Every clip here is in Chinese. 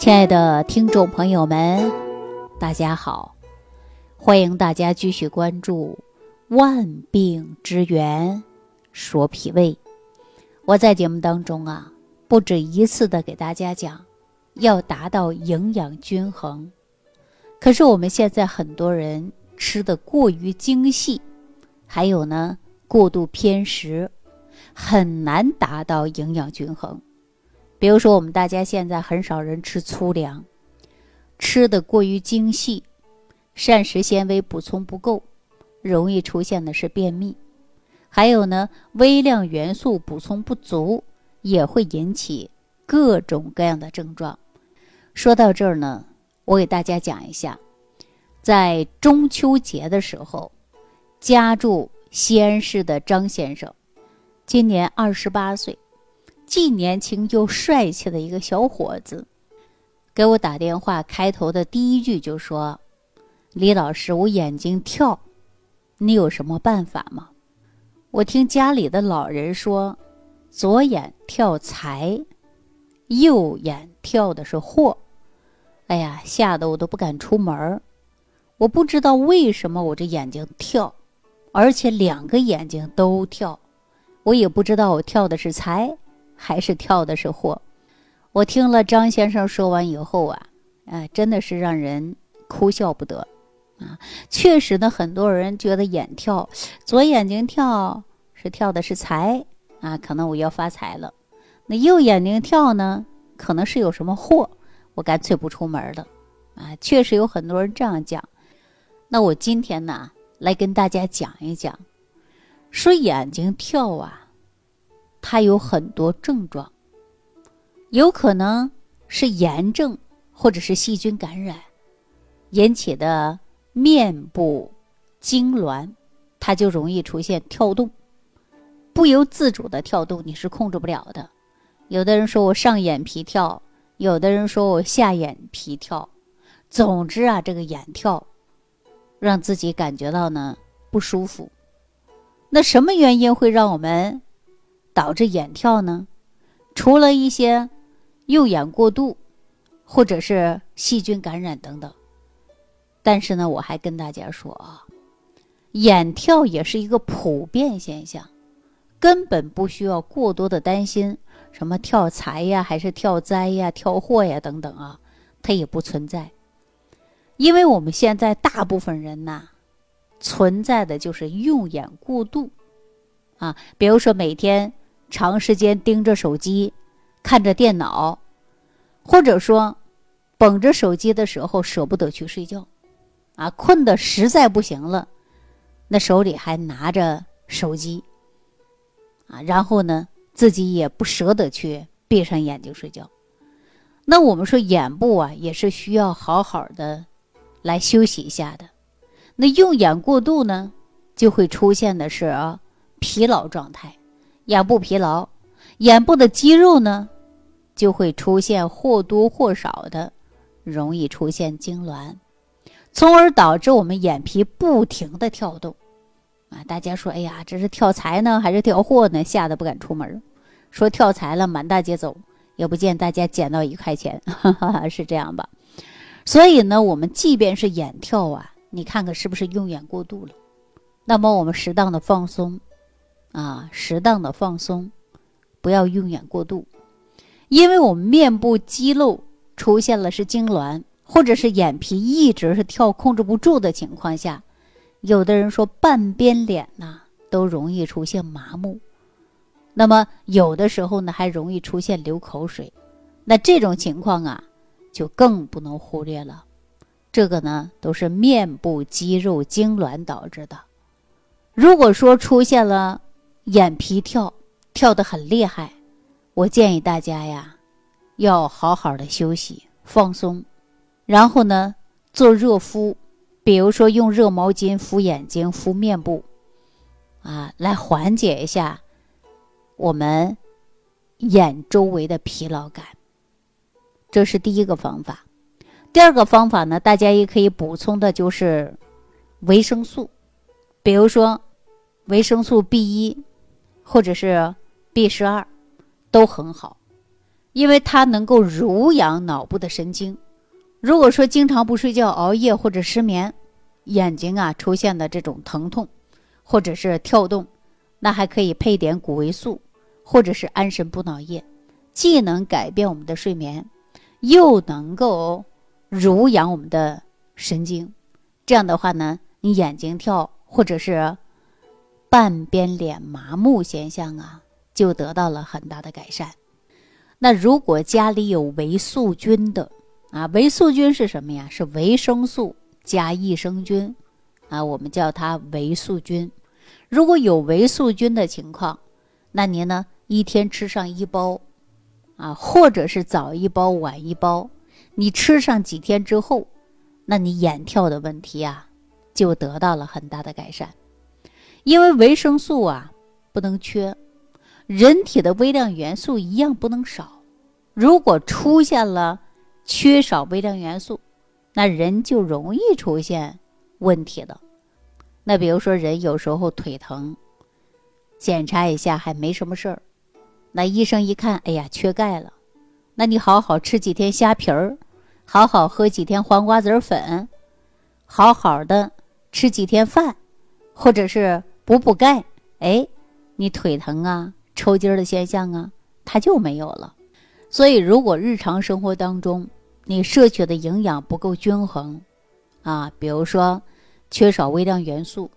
亲爱的听众朋友们，大家好！欢迎大家继续关注《万病之源说脾胃》。我在节目当中啊，不止一次的给大家讲，要达到营养均衡。可是我们现在很多人吃的过于精细，还有呢过度偏食，很难达到营养均衡。比如说，我们大家现在很少人吃粗粮，吃的过于精细，膳食纤维补充不够，容易出现的是便秘。还有呢，微量元素补充不足，也会引起各种各样的症状。说到这儿呢，我给大家讲一下，在中秋节的时候，家住西安市的张先生，今年二十八岁。既年轻又帅气的一个小伙子，给我打电话，开头的第一句就说：“李老师，我眼睛跳，你有什么办法吗？”我听家里的老人说，左眼跳财，右眼跳的是祸。哎呀，吓得我都不敢出门我不知道为什么我这眼睛跳，而且两个眼睛都跳，我也不知道我跳的是财。还是跳的是祸，我听了张先生说完以后啊，啊，真的是让人哭笑不得，啊，确实呢，很多人觉得眼跳，左眼睛跳是跳的是财啊，可能我要发财了，那右眼睛跳呢，可能是有什么祸，我干脆不出门了，啊，确实有很多人这样讲，那我今天呢，来跟大家讲一讲，说眼睛跳啊。它有很多症状，有可能是炎症或者是细菌感染引起的面部痉挛，它就容易出现跳动，不由自主的跳动，你是控制不了的。有的人说我上眼皮跳，有的人说我下眼皮跳，总之啊，这个眼跳让自己感觉到呢不舒服。那什么原因会让我们？导致眼跳呢？除了一些用眼过度，或者是细菌感染等等。但是呢，我还跟大家说啊，眼跳也是一个普遍现象，根本不需要过多的担心。什么跳财呀，还是跳灾呀、跳祸呀等等啊，它也不存在。因为我们现在大部分人呐，存在的就是用眼过度啊，比如说每天。长时间盯着手机，看着电脑，或者说捧着手机的时候舍不得去睡觉，啊，困得实在不行了，那手里还拿着手机，啊，然后呢自己也不舍得去闭上眼睛睡觉。那我们说眼部啊也是需要好好的来休息一下的。那用眼过度呢，就会出现的是啊疲劳状态。眼部疲劳，眼部的肌肉呢，就会出现或多或少的容易出现痉挛，从而导致我们眼皮不停的跳动。啊，大家说，哎呀，这是跳财呢，还是跳祸呢？吓得不敢出门。说跳财了，满大街走，也不见大家捡到一块钱，哈 哈是这样吧？所以呢，我们即便是眼跳啊，你看看是不是用眼过度了？那么我们适当的放松。啊，适当的放松，不要用眼过度，因为我们面部肌肉出现了是痉挛，或者是眼皮一直是跳控制不住的情况下，有的人说半边脸呐都容易出现麻木，那么有的时候呢还容易出现流口水，那这种情况啊就更不能忽略了，这个呢都是面部肌肉痉挛导致的，如果说出现了。眼皮跳，跳得很厉害，我建议大家呀，要好好的休息放松，然后呢做热敷，比如说用热毛巾敷眼睛、敷面部，啊，来缓解一下我们眼周围的疲劳感。这是第一个方法。第二个方法呢，大家也可以补充的就是维生素，比如说维生素 B 一。或者是 B 十二，都很好。因为它能够濡养脑部的神经。如果说经常不睡觉、熬夜或者失眠，眼睛啊出现的这种疼痛，或者是跳动，那还可以配点谷维素，或者是安神补脑液，既能改变我们的睡眠，又能够濡养我们的神经。这样的话呢，你眼睛跳或者是半边脸麻木现象啊，就得到了很大的改善。那如果家里有维素菌的啊，维素菌是什么呀？是维生素。加益生菌，啊，我们叫它维素菌。如果有维素菌的情况，那您呢一天吃上一包，啊，或者是早一包晚一包，你吃上几天之后，那你眼跳的问题啊就得到了很大的改善。因为维生素啊不能缺，人体的微量元素一样不能少。如果出现了缺少微量元素，那人就容易出现问题的。那比如说，人有时候腿疼，检查一下还没什么事儿。那医生一看，哎呀，缺钙了。那你好好吃几天虾皮儿，好好喝几天黄瓜籽粉，好好的吃几天饭，或者是补补钙，哎，你腿疼啊、抽筋儿的现象啊，它就没有了。所以，如果日常生活当中，你摄取的营养不够均衡，啊，比如说缺少微量元素，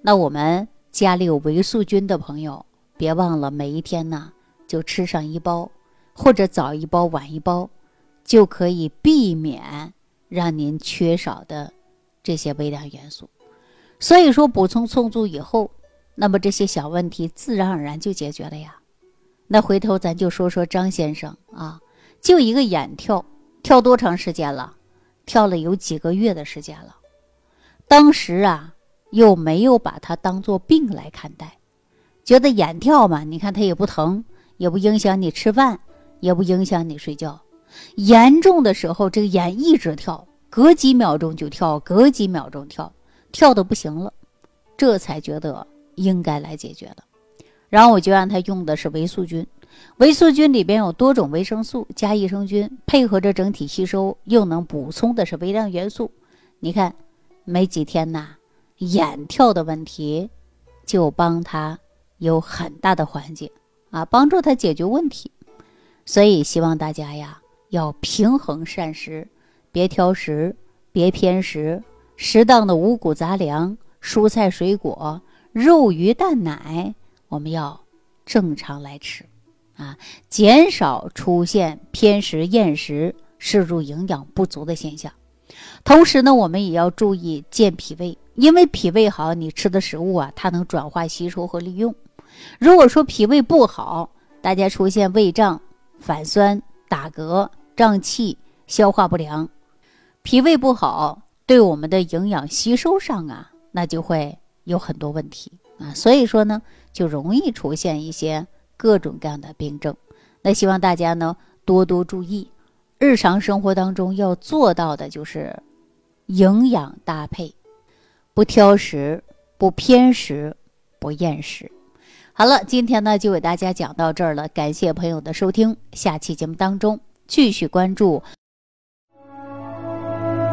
那我们家里有维素菌的朋友，别忘了每一天呢就吃上一包，或者早一包晚一包，就可以避免让您缺少的这些微量元素。所以说补充充足以后，那么这些小问题自然而然就解决了呀。那回头咱就说说张先生啊，就一个眼跳。跳多长时间了？跳了有几个月的时间了。当时啊，又没有把它当做病来看待，觉得眼跳嘛，你看它也不疼，也不影响你吃饭，也不影响你睡觉。严重的时候，这个眼一直跳，隔几秒钟就跳，隔几秒钟跳，跳的不行了，这才觉得应该来解决的。然后我就让他用的是维素菌。维素菌里边有多种维生素加益生菌，配合着整体吸收，又能补充的是微量元素。你看，没几天呐，眼跳的问题就帮他有很大的缓解啊，帮助他解决问题。所以希望大家呀，要平衡膳食，别挑食，别偏食，适当的五谷杂粮、蔬菜水果、肉鱼蛋奶，我们要正常来吃。啊，减少出现偏食、厌食、摄入营养不足的现象。同时呢，我们也要注意健脾胃，因为脾胃好，你吃的食物啊，它能转化吸收和利用。如果说脾胃不好，大家出现胃胀、反酸、打嗝、胀气、消化不良，脾胃不好，对我们的营养吸收上啊，那就会有很多问题啊。所以说呢，就容易出现一些。各种各样的病症，那希望大家呢多多注意，日常生活当中要做到的就是营养搭配，不挑食，不偏食，不厌食。好了，今天呢就给大家讲到这儿了，感谢朋友的收听，下期节目当中继续关注。